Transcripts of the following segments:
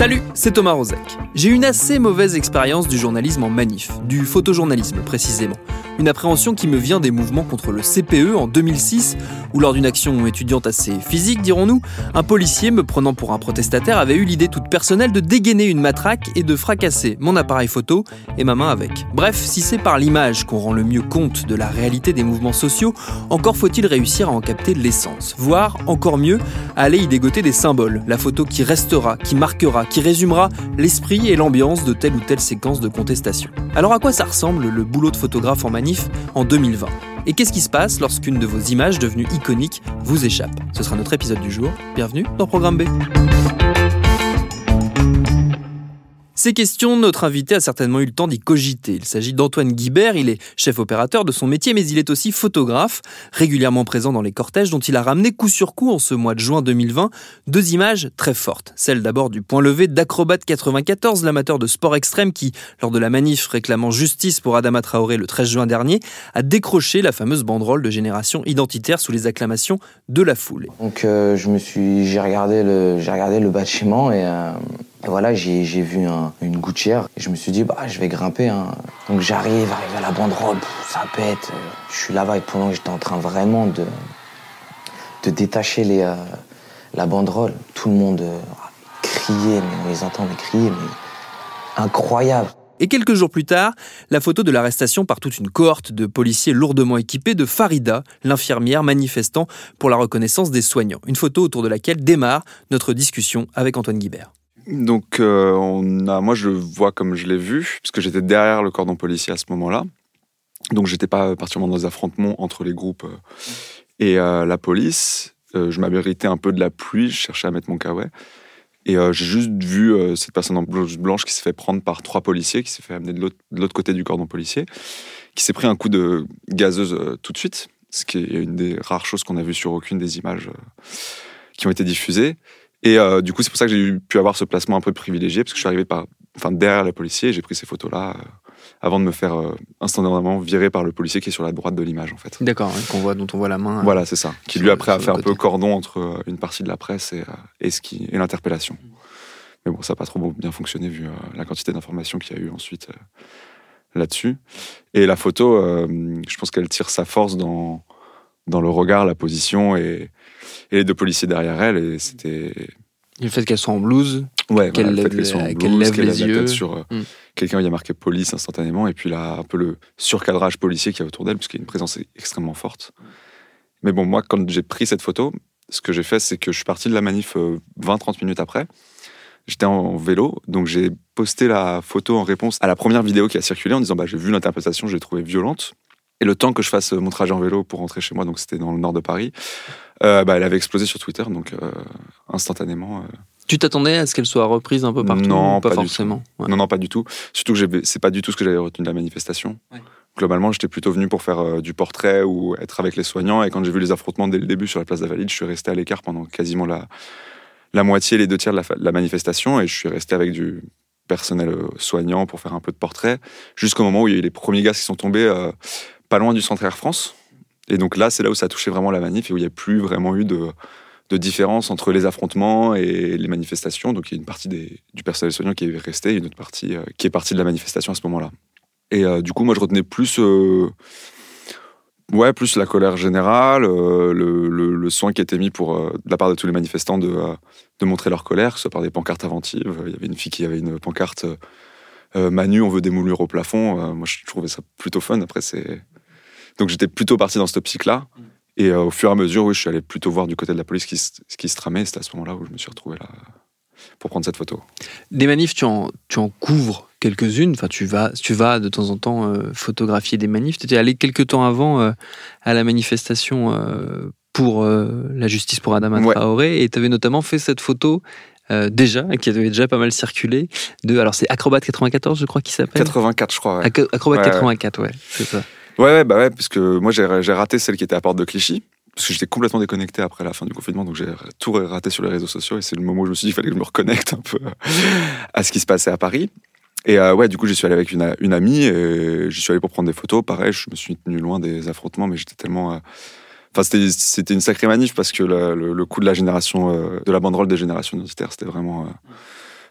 Salut, c'est Thomas Rozek. J'ai une assez mauvaise expérience du journalisme en manif, du photojournalisme précisément. Une appréhension qui me vient des mouvements contre le CPE en 2006, où lors d'une action étudiante assez physique, dirons-nous, un policier me prenant pour un protestataire avait eu l'idée toute personnelle de dégainer une matraque et de fracasser mon appareil photo et ma main avec. Bref, si c'est par l'image qu'on rend le mieux compte de la réalité des mouvements sociaux, encore faut-il réussir à en capter l'essence, voire encore mieux, à aller y dégoter des symboles, la photo qui restera, qui marquera, qui résumera l'esprit et l'ambiance de telle ou telle séquence de contestation. Alors à quoi ça ressemble le boulot de photographe en manif en 2020 Et qu'est-ce qui se passe lorsqu'une de vos images devenues iconiques vous échappe? Ce sera notre épisode du jour. Bienvenue dans Programme B. Ces questions, notre invité a certainement eu le temps d'y cogiter. Il s'agit d'Antoine Guibert, il est chef opérateur de son métier, mais il est aussi photographe, régulièrement présent dans les cortèges dont il a ramené coup sur coup en ce mois de juin 2020 deux images très fortes. Celle d'abord du point levé d'Acrobat 94, l'amateur de sport extrême qui, lors de la manif réclamant justice pour Adama Traoré le 13 juin dernier, a décroché la fameuse banderole de génération identitaire sous les acclamations de la foule. Donc euh, je me suis, j'ai regardé le, bâtiment et euh, et voilà, j'ai vu un, une gouttière et je me suis dit, bah, je vais grimper. Hein. Donc j'arrive, arrive à la banderole, ça pète. Je suis là-bas et pendant que j'étais en train vraiment de, détacher euh, la banderole, tout le monde euh, criait, mais on les entend mais crier, mais incroyable. Et quelques jours plus tard, la photo de l'arrestation par toute une cohorte de policiers lourdement équipés de Farida, l'infirmière manifestant pour la reconnaissance des soignants. Une photo autour de laquelle démarre notre discussion avec Antoine Guibert. Donc, euh, moi, je le vois comme je l'ai vu, puisque j'étais derrière le cordon policier à ce moment-là. Donc, j'étais pas particulièrement dans les affrontements entre les groupes euh, et euh, la police. je m'abritais un peu de la pluie, je cherchais à mettre mon kawaii. Et j'ai juste vu cette personne en blouse blanche qui s'est fait prendre par trois policiers, qui s'est fait amener de l'autre côté du cordon policier, qui s'est pris un coup de gazeuse tout de suite, ce qui est une des rares choses qu'on a vues sur aucune des images qui ont été diffusées. Et euh, du coup, c'est pour ça que j'ai pu avoir ce placement un peu privilégié, parce que je suis arrivé par, enfin, derrière le policier et j'ai pris ces photos-là euh, avant de me faire euh, instantanément virer par le policier qui est sur la droite de l'image, en fait. D'accord, qu'on voit, dont on voit la main. Voilà, c'est ça. Qui lui, après, a fait un peu cordon entre une partie de la presse et, et, ce qui, et l'interpellation. Mais bon, ça n'a pas trop bien fonctionné vu la quantité d'informations qu'il y a eu ensuite là-dessus. Et la photo, je pense qu'elle tire sa force dans, dans le regard, la position et et les deux policiers derrière elle. Et c'était. le fait qu'elle soit en blouse, ouais, qu'elle lève, les yeux. sur euh, hmm. quelqu'un, il y a marqué police instantanément, et puis là, un peu le surcadrage policier qui est autour d'elle, puisqu'il y a une présence extrêmement forte. Mais bon, moi, quand j'ai pris cette photo, ce que j'ai fait, c'est que je suis parti de la manif 20-30 euh, minutes après. J'étais en vélo, donc j'ai posté la photo en réponse à la première vidéo qui a circulé en disant bah, j'ai vu l'interprétation, je l'ai trouvée violente. Et le temps que je fasse mon trajet en vélo pour rentrer chez moi, donc c'était dans le nord de Paris, euh, bah, elle avait explosé sur Twitter, donc euh, instantanément. Euh. Tu t'attendais à ce qu'elle soit reprise un peu partout Non, pas, forcément. Non, non, pas du tout. Surtout que c'est pas du tout ce que j'avais retenu de la manifestation. Globalement, j'étais plutôt venu pour faire du portrait ou être avec les soignants. Et quand j'ai vu les affrontements dès le début sur la place d'Avalide, je suis resté à l'écart pendant quasiment la, la moitié, les deux tiers de la, la manifestation. Et je suis resté avec du personnel soignant pour faire un peu de portrait, jusqu'au moment où il y a eu les premiers gaz qui sont tombés pas loin du centre Air France. Et donc là, c'est là où ça a touché vraiment la manif et où il n'y a plus vraiment eu de, différence entre les affrontements et les manifestations. Donc il y a une partie du personnel soignant qui est resté et une autre partie euh, qui est partie de la manifestation à ce moment-là. Et euh, du coup, moi, je retenais plus, euh, ouais, plus la colère générale, le, soin qui était mis pour, de la part de tous les manifestants de, de montrer leur colère, que ce soit par des pancartes inventives. Il y avait une fille qui avait une pancarte Manu, on veut des moulures au plafond. Moi, je trouvais ça plutôt fun. Après, c'est donc j'étais plutôt parti dans cette optique-là. Et euh, au fur et à mesure, oui, je suis allé plutôt voir du côté de la police ce qui, se- ce qui se tramait. C'était à ce moment-là où je me suis retrouvé là pour prendre cette photo. Des manifs, tu en, tu en couvres quelques-unes. Enfin, tu vas, tu vas de temps en temps euh, photographier des manifs. Tu étais allé quelques temps avant euh, à la manifestation pour la justice pour Adama Ouais. Traoré et tu avais notamment fait cette photo euh, déjà, qui avait déjà pas mal circulé, de, alors c'est Acrobat 94, je crois qu'il s'appelle 84, je crois. Ouais, Acrobat ouais. 84, ouais, c'est ça. Ouais, bah ouais, parce que moi, j'ai raté celle qui était à Porte de Clichy. Parce que j'étais complètement déconnecté après la fin du confinement, donc j'ai tout raté sur les réseaux sociaux. Et c'est le moment où je me suis dit qu'il fallait que je me reconnecte un peu à ce qui se passait à Paris. Et euh, ouais, du coup, j'y suis allé avec une, amie et j'y suis allé pour prendre des photos. Pareil, je me suis tenu loin des affrontements, mais j'étais tellement. euh, Enfin, c'était- une sacrée manif parce que le, coup de la génération, euh, de la banderole des générations identitaires, c'était vraiment. euh,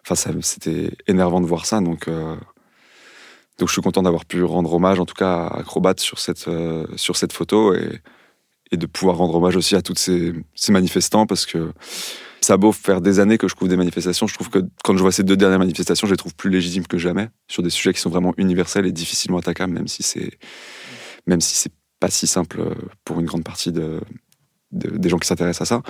Enfin, c'était énervant de voir ça. Donc, donc, je suis content d'avoir pu rendre hommage, en tout cas, à Acrobat sur cette, euh, sur cette photo et, de pouvoir rendre hommage aussi à tous ces, manifestants parce que ça a beau faire des années que je couvre des manifestations, je trouve que quand je vois ces deux dernières manifestations, je les trouve plus légitimes que jamais sur des sujets qui sont vraiment universels et difficilement attaquables, même si c'est même si c'est pas si simple euh, pour une grande partie de, de- des gens qui s'intéressent à ça.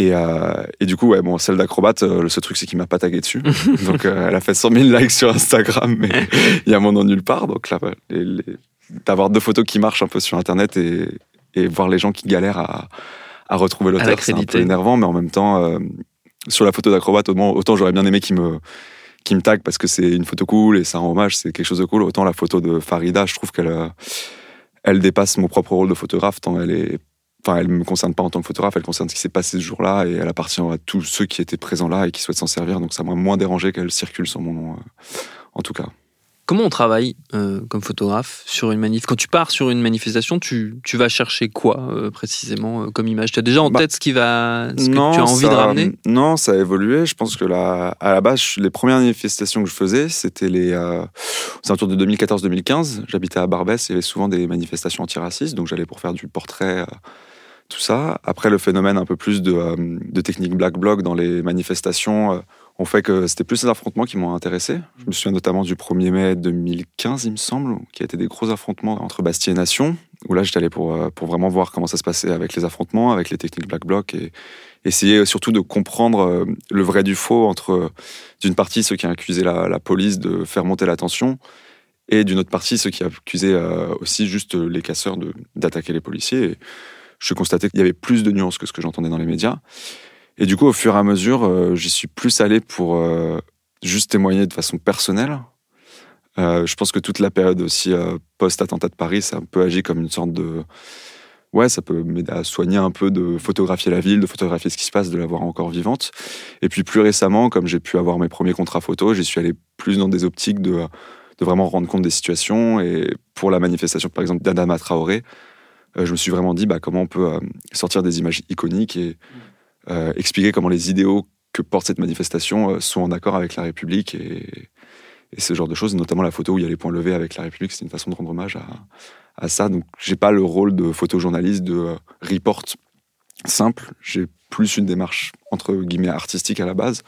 Et, euh, et du coup, ouais, bon, celle d'acrobate, euh, le seul truc, c'est qu'il m'a pas tagué dessus. donc, euh, elle a fait 100 000 likes sur Instagram, mais il y a mon nom nulle part. Donc là, les- les- d'avoir deux photos qui marchent un peu sur Internet et, et voir les gens qui galèrent à, à retrouver l'auteur, c'est un peu énervant, mais en même temps, sur la photo d'acrobate, autant, j'aurais bien aimé qu'il me, me tague parce que c'est une photo cool et ça rend hommage, c'est quelque chose de cool. Autant la photo de Farida, je trouve qu'elle elle dépasse mon propre rôle de photographe, tant elle est. Enfin, elle me concerne pas en tant que photographe, elle concerne ce qui s'est passé ce jour-là et elle appartient à tous ceux qui étaient présents là et qui souhaitent s'en servir. Donc ça m'a moins dérangé qu'elle circule sur mon nom, euh, en tout cas. Comment on travaille euh, comme photographe sur une manif? Quand tu pars sur une manifestation, tu, tu vas chercher quoi euh, précisément euh, comme image? Tu as déjà en Bah, tête ce, qui va, ce que tu as envie de ramener? Non, ça a évolué. Je pense que là, à la base, les premières manifestations que je faisais, c'était les. C'est autour de 2014-2015. J'habitais à Barbès. Il y avait souvent des manifestations antiracistes, donc j'allais pour faire du portrait, tout ça. Après, le phénomène un peu plus de, euh, de technique black bloc dans les manifestations. euh, ont fait que c'était plus les affrontements qui m'ont intéressé. Je me souviens notamment du 1er mai 2015, il me semble, qui a été des gros affrontements entre Bastille et Nation, où là j'étais allé pour, euh, pour vraiment voir comment ça se passait avec les affrontements, avec les techniques black bloc, et essayer surtout de comprendre euh, le vrai du faux entre, d'une partie, ceux qui accusaient la, la police de faire monter la tension, et d'une autre partie, ceux qui accusaient aussi juste les casseurs d'attaquer les policiers. Je constatais qu'il y avait plus de nuances que ce que j'entendais dans les médias. Et du coup, au fur et à mesure, euh, j'y suis plus allé pour euh, juste témoigner de façon personnelle. Euh, je pense que toute la période aussi post-attentat de Paris, ça a un peu agi comme une sorte de... Ouais, ça peut m'aider à soigner un peu de photographier la ville, de photographier ce qui se passe, de la voir encore vivante. Et puis plus récemment, comme j'ai pu avoir mes premiers contrats photo, j'y suis allé plus dans des optiques de, de vraiment rendre compte des situations. Et pour la manifestation, par exemple, d'Adama Traoré, je me suis vraiment dit bah, comment on peut euh, sortir des images iconiques et euh, expliquer comment les idéaux que porte cette manifestation euh, sont en accord avec la République et, ce genre de choses, notamment la photo où il y a les points levés avec la République, c'est une façon de rendre hommage à, à ça. Donc j'ai pas le rôle de photojournaliste, de euh, report simple, j'ai plus une démarche entre guillemets artistique à la base.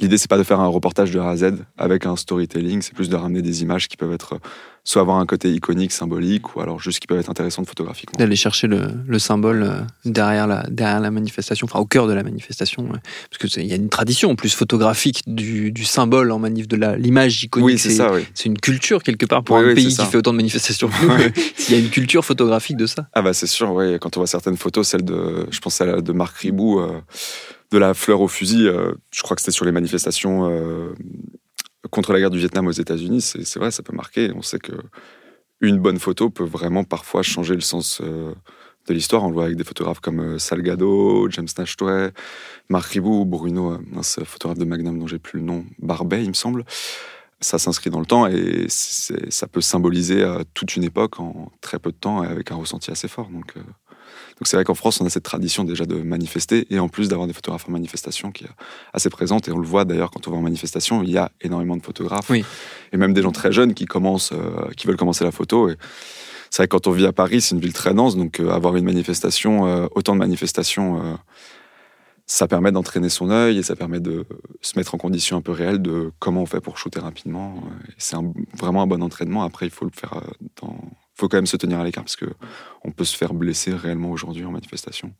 L'idée, c'est pas de faire un reportage de A à Z avec un storytelling, c'est plus de ramener des images qui peuvent être soit avoir un côté iconique, symbolique, ou alors juste qui peuvent être intéressantes photographiquement. D'aller chercher le, le symbole euh, derrière la, derrière la manifestation, enfin au cœur de la manifestation. ouais. Parce qu'il y a une tradition en plus photographique du, du symbole en manif, de l'image iconique. Oui, c'est ça, oui. C'est une culture quelque part pour Oui, un oui, pays qui fait autant de manifestations que nous. Ouais. Il y a une culture photographique de ça. Ah bah c'est sûr, ouais. Quand on voit certaines photos, celle de, je pense à la de Marc Ribou, euh, de la fleur au fusil, euh, je crois que c'était sur les manifestations euh, contre la guerre du Vietnam aux États-Unis. C'est vrai, ça peut marquer. On sait que une bonne photo peut vraiment parfois changer le sens euh, de l'histoire. On le voit avec des photographes comme Salgado, James Nashtray, Marc Ribou, Bruno, mince, photographe de Magnum dont j'ai plus le nom, Barbet, il me semble. Ça s'inscrit dans le temps et ça peut symboliser toute une époque en très peu de temps et avec un ressenti assez fort. Donc, donc c'est vrai qu'en France, on a cette tradition déjà de manifester et en plus d'avoir des photographes en manifestation qui est assez présente. Et on le voit d'ailleurs quand on va en manifestation, il y a énormément de photographes Oui. et même des gens très jeunes qui commencent, euh, qui veulent commencer la photo. Et c'est vrai que quand on vit à Paris, c'est une ville très dense, donc euh, avoir une manifestation, euh, autant de manifestations. ça permet d'entraîner son œil et ça permet de se mettre en condition un peu réelle de comment on fait pour shooter rapidement. C'est vraiment un bon entraînement. Après, il faut le faire dans. Faut quand même se tenir à l'écart parce que on peut se faire blesser réellement aujourd'hui en manifestation.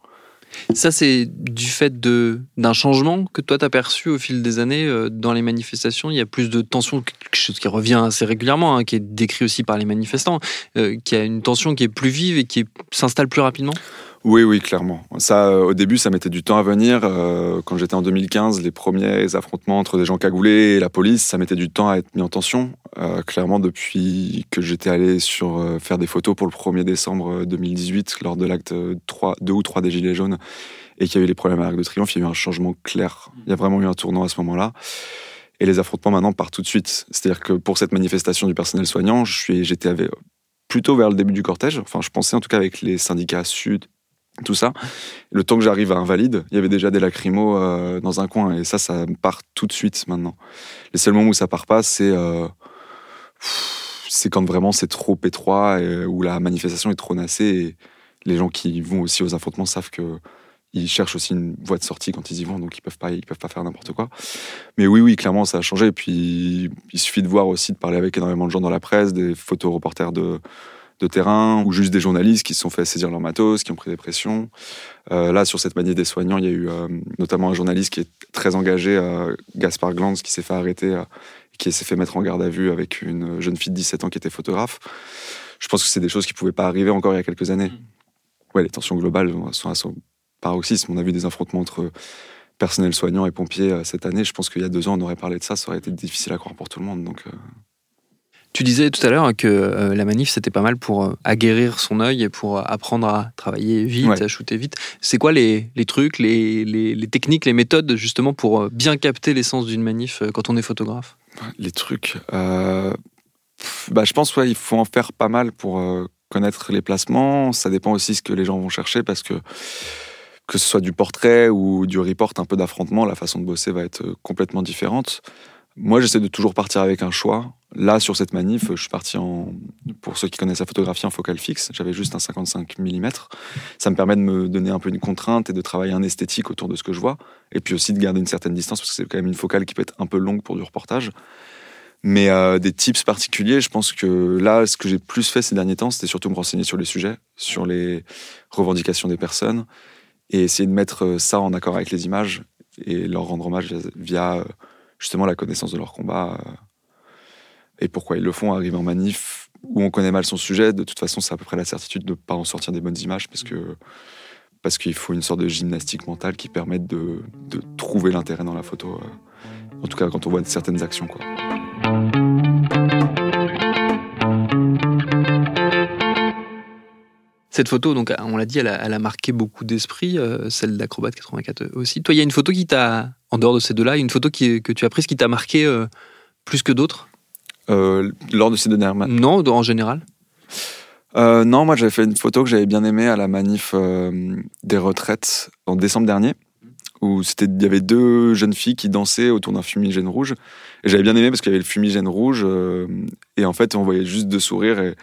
Ça, c'est du fait d'un changement que toi, tu as perçu au fil des années euh, dans les manifestations? Il y a plus de tension, quelque chose qui revient assez régulièrement, hein, qui est décrit aussi par les manifestants, euh, qui a une tension qui est plus vive et qui s'installe plus rapidement? Oui, oui, clairement. Ça, euh, au début, ça mettait du temps à venir. quand j'étais en 2015, les premiers affrontements entre des gens cagoulés et la police, ça mettait du temps à être mis en tension. clairement, depuis que j'étais allé sur faire des photos pour le 1er décembre 2018, lors de l'acte 2 ou 3 des Gilets jaunes, et qu'il y a eu les problèmes à l'Arc de Triomphe, il y a eu un changement clair. Il y a vraiment eu un tournant à ce moment-là. Et les affrontements maintenant partent tout de suite. C'est-à-dire que pour cette manifestation du personnel soignant, j'étais plutôt vers le début du cortège. Enfin, je pensais en tout cas avec les syndicats sud, tout ça. Le temps que j'arrive à Invalide, il y avait déjà des lacrymos euh, dans un coin. Et ça, ça part tout de suite maintenant. Les seuls moments où ça part pas, c'est euh, c'est quand vraiment c'est trop étroit et où la manifestation est trop nassée. Et les gens qui vont aussi aux affrontements savent que ils cherchent aussi une voie de sortie quand ils y vont, donc ils peuvent pas, ils peuvent pas faire n'importe quoi. Mais oui, oui, clairement, ça a changé. Et puis, il suffit de voir aussi, de parler avec énormément de gens dans la presse, des photoreporters de, de terrain, ou juste des journalistes qui se sont fait saisir leur matos, qui ont pris des pressions. Euh, là, sur cette manière des soignants, il y a eu euh, notamment un journaliste qui est très engagé, euh, Gaspard Glanz, qui s'est fait arrêter, qui s'est fait mettre en garde à vue avec une jeune fille de 17 ans qui était photographe. Je pense que c'est des choses qui pouvaient pas arriver encore il y a quelques années. Mmh. Ouais, les tensions globales sont à son paroxysme. On a vu des affrontements entre personnel soignant et pompiers cette année. Je pense qu'il y a deux ans, on aurait parlé de ça, ça aurait été difficile à croire pour tout le monde. Donc. Tu disais tout à l'heure que euh, la manif, c'était pas mal pour aguerrir son œil et pour apprendre à travailler vite, à shooter vite. C'est quoi les, trucs, les, les, techniques, les méthodes justement pour bien capter l'essence d'une manif quand on est photographe? Les trucs bah, Je pense qu'il ouais, faut en faire pas mal pour connaître les placements. Ça dépend aussi ce que les gens vont chercher parce que que ce soit du portrait ou du report, un peu d'affrontement, la façon de bosser va être euh, complètement différente. Moi, j'essaie de toujours partir avec un choix. Là, sur cette manif, je suis parti en, pour ceux qui connaissent la photographie, en focale fixe. J'avais juste un 55 mm. Ça me permet de me donner un peu une contrainte et de travailler un esthétique autour de ce que je vois. Et puis aussi de garder une certaine distance, parce que c'est quand même une focale qui peut être un peu longue pour du reportage. Mais euh, des tips particuliers, je pense que là, ce que j'ai plus fait ces derniers temps, c'était surtout me renseigner sur les sujets, sur les revendications des personnes, et essayer de mettre euh, ça en accord avec les images et leur rendre hommage via euh, justement la connaissance de leur combat euh, et pourquoi ils le font. Arriver en manif où on connaît mal son sujet, de toute façon, c'est à peu près la certitude de ne pas en sortir des bonnes images parce que parce qu'il faut une sorte de gymnastique mentale qui permette de, de trouver l'intérêt dans la photo. En tout cas, quand on voit certaines actions, quoi. Cette photo, donc, on l'a dit, elle a, marqué beaucoup d'esprit, euh, celle d'Acrobat 84 aussi. Toi, il y a une photo qui t'a, en dehors de ces deux-là, une photo qui, que tu as prise qui t'a marqué euh, plus que d'autres? Euh, Lors de ces deux dernières Non, en général? Non, moi j'avais fait une photo que j'avais bien aimée à la manif des retraites en décembre dernier, où c'était il y avait deux jeunes filles qui dansaient autour d'un fumigène rouge. Et j'avais bien aimé parce qu'il y avait le fumigène rouge, et en fait on voyait juste deux sourires, et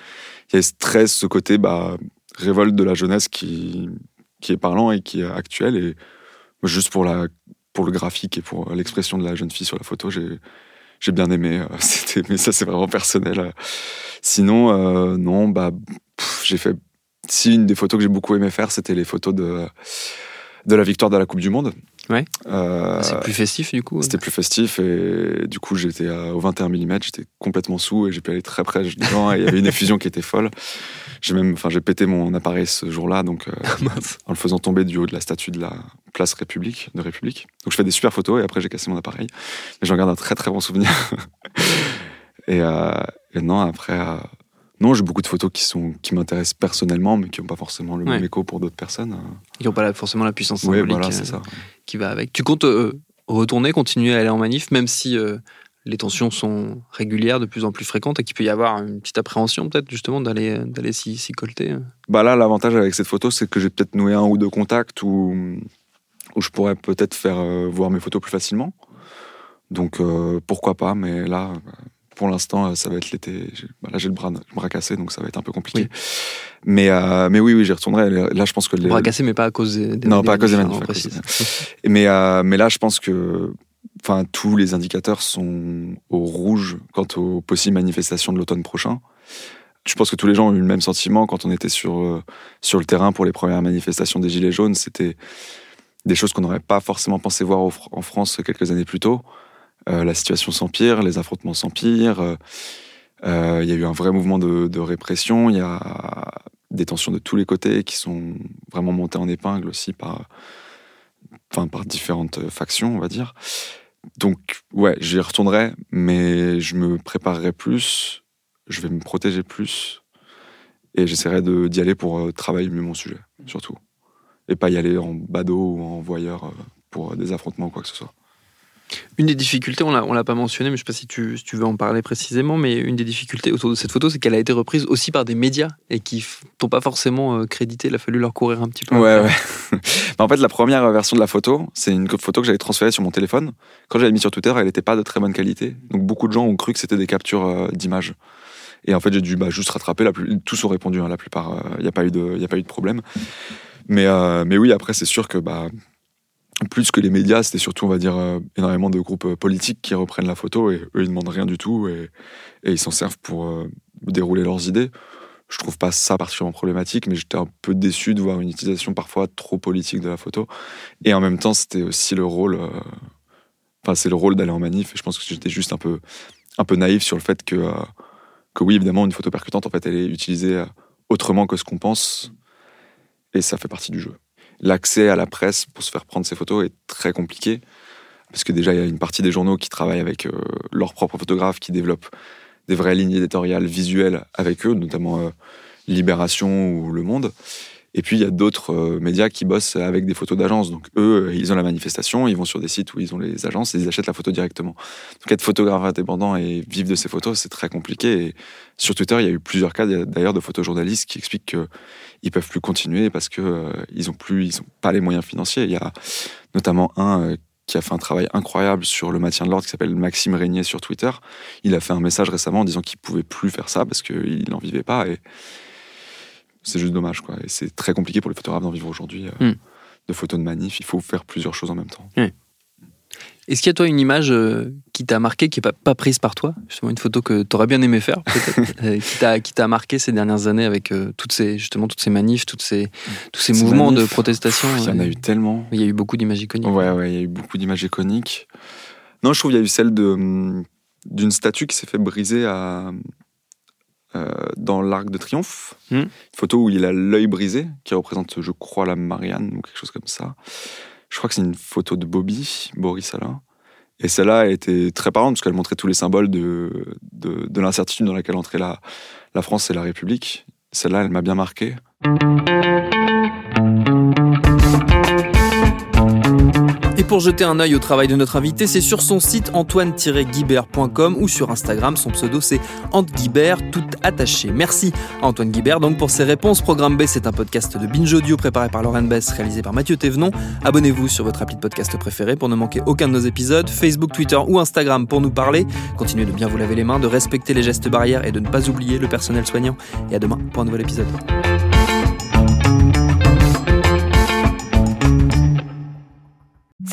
il y avait ce stress, ce côté... Bah, révolte de la jeunesse qui, qui est parlant et qui est actuel. Et juste pour, la, pour le graphique et pour l'expression de la jeune fille sur la photo, j'ai, bien aimé. C'était, mais ça, c'est vraiment personnel. Sinon, euh, non, bah, j'ai fait. Si une des photos que j'ai beaucoup aimé faire, c'était les photos de, de la victoire de la Coupe du Monde. Ouais. Euh, c'est plus festif du coup. C'était plus festif et du coup j'étais au 21 mm, j'étais complètement sous et j'ai pu aller très près dedans et il y avait une effusion qui était folle. J'ai même, enfin j'ai pété mon appareil ce jour-là donc euh, en le faisant tomber du haut de la statue de la place République de République. Donc je fais des super photos et après j'ai cassé mon appareil, mais j'en garde un très très bon souvenir. et, euh, et, non après non, j'ai beaucoup de photos qui, sont, qui m'intéressent personnellement, mais qui n'ont pas forcément le même écho pour d'autres personnes. Qui n'ont pas forcément la puissance symbolique voilà, euh, ça. qui va avec. Tu comptes euh, retourner, continuer à aller en manif, même si euh, les tensions sont régulières, de plus en plus fréquentes, et qu'il peut y avoir une petite appréhension peut-être justement d'aller d'aller s'y, colter bah Là, l'avantage avec cette photo, c'est que j'ai peut-être noué un ou deux contacts où, où je pourrais peut-être faire voir mes photos plus facilement. Donc pourquoi pas, mais là, pour l'instant, ça va être l'été. Bah, là, j'ai le bras, le bras cassé, donc ça va être un peu compliqué. Mais, mais oui, oui, j'y retournerai. Là, je pense que le bras cassé, mais pas à cause des, non, pas à cause des manifs. mais mais là, je pense que enfin tous les indicateurs sont au rouge quant aux possibles manifestations de l'automne prochain. Je pense que tous les gens ont eu le même sentiment quand on était sur, euh, sur le terrain pour les premières manifestations des Gilets jaunes. C'était des choses qu'on n'aurait pas forcément pensé voir en France quelques années plus tôt. Euh, la situation s'empire, les affrontements s'empirent. Euh, il y a eu un vrai mouvement de, répression. Il y a des tensions de tous les côtés qui sont vraiment montées en épingle aussi par, enfin, par différentes factions, on va dire. Donc, ouais, j'y retournerai, mais je me préparerai plus, je vais me protéger plus, et j'essaierai d'y aller pour euh, travailler mieux mon sujet, surtout. Et pas y aller en badaud ou en voyeur euh, pour des affrontements ou quoi que ce soit. Une des difficultés, on ne l'a pas mentionné, mais je ne sais pas si tu, veux en parler précisément, mais une des difficultés autour de cette photo, c'est qu'elle a été reprise aussi par des médias et qui t'ont pas forcément euh, crédité. Il a fallu leur courir un petit peu. Ouais, ouais. Bah, en fait, la première version de la photo, c'est une photo que j'avais transférée sur mon téléphone. Quand j'avais mis sur Twitter, elle n'était pas de très bonne qualité. Donc beaucoup de gens ont cru que c'était des captures euh, d'images. Et en fait, j'ai dû bah, juste rattraper. La plus... Tous ont répondu, hein, la plupart. Il euh, n'y a, pas eu de... problème. Mais, mais oui, après, c'est sûr que bah, plus que les médias, c'était surtout, on va dire, euh, énormément de groupes euh, politiques qui reprennent la photo et eux, ils demandent rien du tout et, ils s'en servent pour euh, dérouler leurs idées. Je trouve pas ça particulièrement problématique, mais j'étais un peu déçu de voir une utilisation parfois trop politique de la photo. Et en même temps, c'était aussi le rôle, enfin, c'est le rôle d'aller en manif. Et je pense que j'étais juste un peu, un peu naïf sur le fait que, que oui, évidemment, une photo percutante, en fait, elle est utilisée autrement que ce qu'on pense. Et ça fait partie du jeu l'accès à la presse pour se faire prendre ces photos est très compliqué. Parce que déjà, il y a une partie des journaux qui travaillent avec euh, leurs propres photographes, qui développent des vraies lignes éditoriales visuelles avec eux, notamment euh, Libération ou Le Monde. Et puis, il y a d'autres euh, médias qui bossent avec des photos d'agences. Donc, eux, ils ont la manifestation, ils vont sur des sites où ils ont les agences et ils achètent la photo directement. Donc, être photographe indépendant et vivre de ces photos, c'est très compliqué. Et sur Twitter, il y a eu plusieurs cas d'ailleurs de photojournalistes qui expliquent qu'ils peuvent plus continuer parce qu'ils euh, ils ont plus, ils ont pas les moyens financiers. Il y a notamment un euh, qui a fait un travail incroyable sur le maintien de l'ordre, qui s'appelle Maxime Régnier sur Twitter. Il a fait un message récemment en disant qu'il pouvait plus faire ça parce qu'il n'en vivait pas. Et c'est juste dommage. Quoi. Et c'est très compliqué pour les photographes d'en vivre aujourd'hui. Euh, hmm. De photos de manif, il faut faire plusieurs choses en même temps. Est-ce qu'il y a toi une image euh, qui t'a marqué, qui n'est pas, pas, prise par toi? Justement, une photo que tu aurais bien aimé faire, peut-être, euh, qui t'a marqué ces dernières années avec toutes ces, justement, toutes ces manifs, toutes ces, tous ces mouvements de protestation Il y en a eu tellement. Il y a eu beaucoup d'images iconiques. Ouais, ouais, il y a eu beaucoup d'images iconiques. Non, je trouve qu'il y a eu celle hum, d'une statue qui s'est fait briser à, dans l'Arc de Triomphe. Hmm. Une photo où il a l'œil brisé, qui représente, je crois, la Marianne ou quelque chose comme ça. Je crois que c'est une photo de Bobby, Boris Alain. Et celle-là été très parlante parce qu'elle montrait tous les symboles de, de, l'incertitude dans laquelle entrait la, la France et la République. Celle-là, elle m'a bien marqué. Pour jeter un œil au travail de notre invité, c'est sur son site antoine-guibert.com ou sur Instagram. Son pseudo c'est Guibert, tout attaché. Merci Antoine Guibert donc pour ses réponses. Programme B, c'est un podcast de Binge Audio préparé par Lauren Bess, réalisé par Mathieu Thévenon. Abonnez-vous sur votre appli de podcast préféré pour ne manquer aucun de nos épisodes. Facebook, Twitter ou Instagram pour nous parler. Continuez de bien vous laver les mains, de respecter les gestes barrières et de ne pas oublier le personnel soignant. Et à demain pour un nouvel épisode.